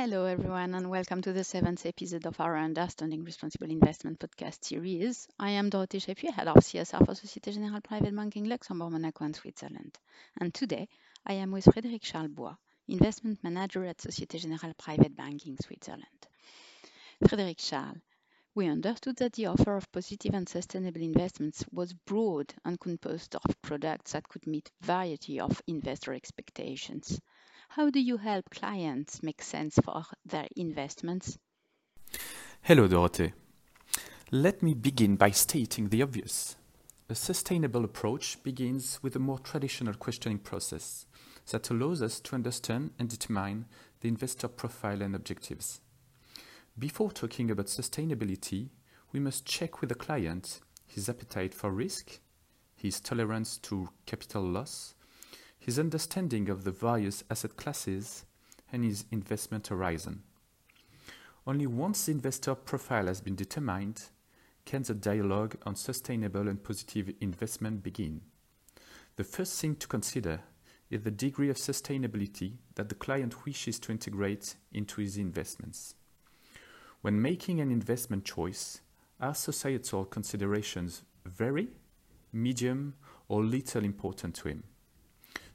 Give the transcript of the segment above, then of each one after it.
Hello, everyone, and welcome to the seventh episode of our Understanding Responsible Investment podcast series. I am Dorothée Chapuis, head of CSR for Société Générale Private Banking Luxembourg, Monaco, and Switzerland. And today, I am with Frédéric Charles Bois, investment manager at Société Générale Private Banking Switzerland. Frédéric Charles, we understood that the offer of positive and sustainable investments was broad and composed of products that could meet variety of investor expectations. How do you help clients make sense for their investments? Hello, Dorothée. Let me begin by stating the obvious. A sustainable approach begins with a more traditional questioning process that allows us to understand and determine the investor profile and objectives. Before talking about sustainability, we must check with the client his appetite for risk, his tolerance to capital loss, his understanding of the various asset classes, and his investment horizon. Only once the investor profile has been determined can the dialogue on sustainable and positive investment begin. The first thing to consider is the degree of sustainability that the client wishes to integrate into his investments. When making an investment choice, are societal considerations very, medium, or little important to him?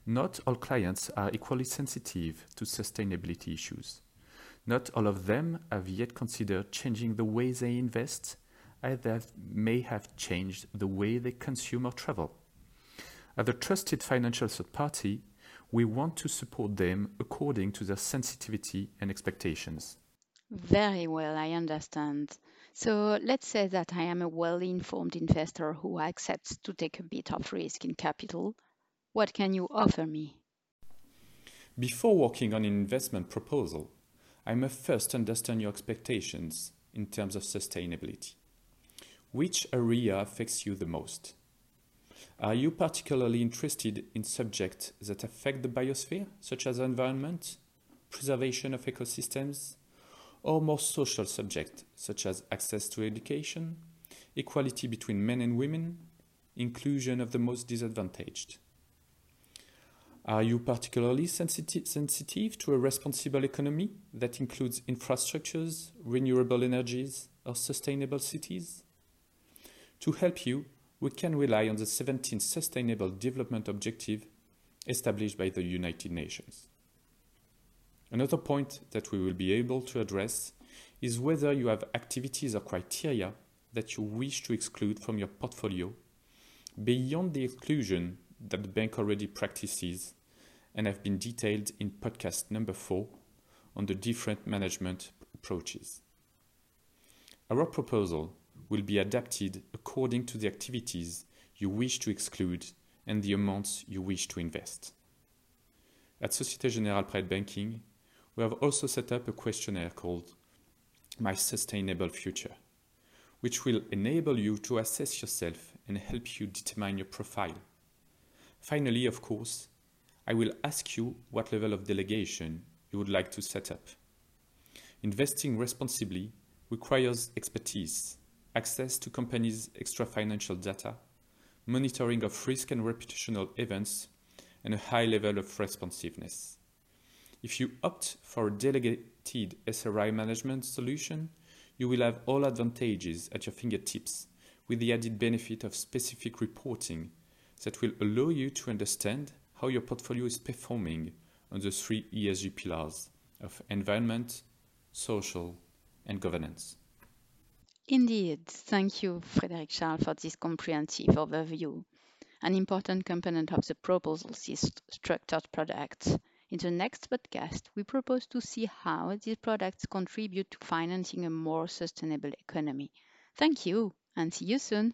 Not all clients are equally sensitive to sustainability issues. Not all of them have yet considered changing the way they invest, they may have changed the way they consume or travel. As a trusted financial third party, we want to support them according to their sensitivity and expectations. Very well, I understand. So let's say that I am a well informed investor who accepts to take a bit of risk in capital. What can you offer me? Before working on an investment proposal, I must first understand your expectations in terms of sustainability. Which area affects you the most? Are you particularly interested in subjects that affect the biosphere, such as environment, preservation of ecosystems, or more social subjects such as access to education, equality between men and women, inclusion of the most disadvantaged. Are you particularly sensitive, sensitive to a responsible economy that includes infrastructures, renewable energies, or sustainable cities? To help you, we can rely on the 17th Sustainable Development Objective established by the United Nations. Another point that we will be able to address is whether you have activities or criteria that you wish to exclude from your portfolio beyond the exclusion that the bank already practices and have been detailed in podcast number 4 on the different management approaches. Our proposal will be adapted according to the activities you wish to exclude and the amounts you wish to invest. At Societe Generale Private Banking, we have also set up a questionnaire called My Sustainable Future, which will enable you to assess yourself and help you determine your profile. Finally, of course, I will ask you what level of delegation you would like to set up. Investing responsibly requires expertise, access to companies' extra financial data, monitoring of risk and reputational events, and a high level of responsiveness. If you opt for a delegated SRI management solution, you will have all advantages at your fingertips with the added benefit of specific reporting that will allow you to understand how your portfolio is performing on the three ESG pillars of environment, social, and governance. Indeed. Thank you, Frédéric Charles, for this comprehensive overview. An important component of the proposal is structured products. In the next podcast, we propose to see how these products contribute to financing a more sustainable economy. Thank you and see you soon.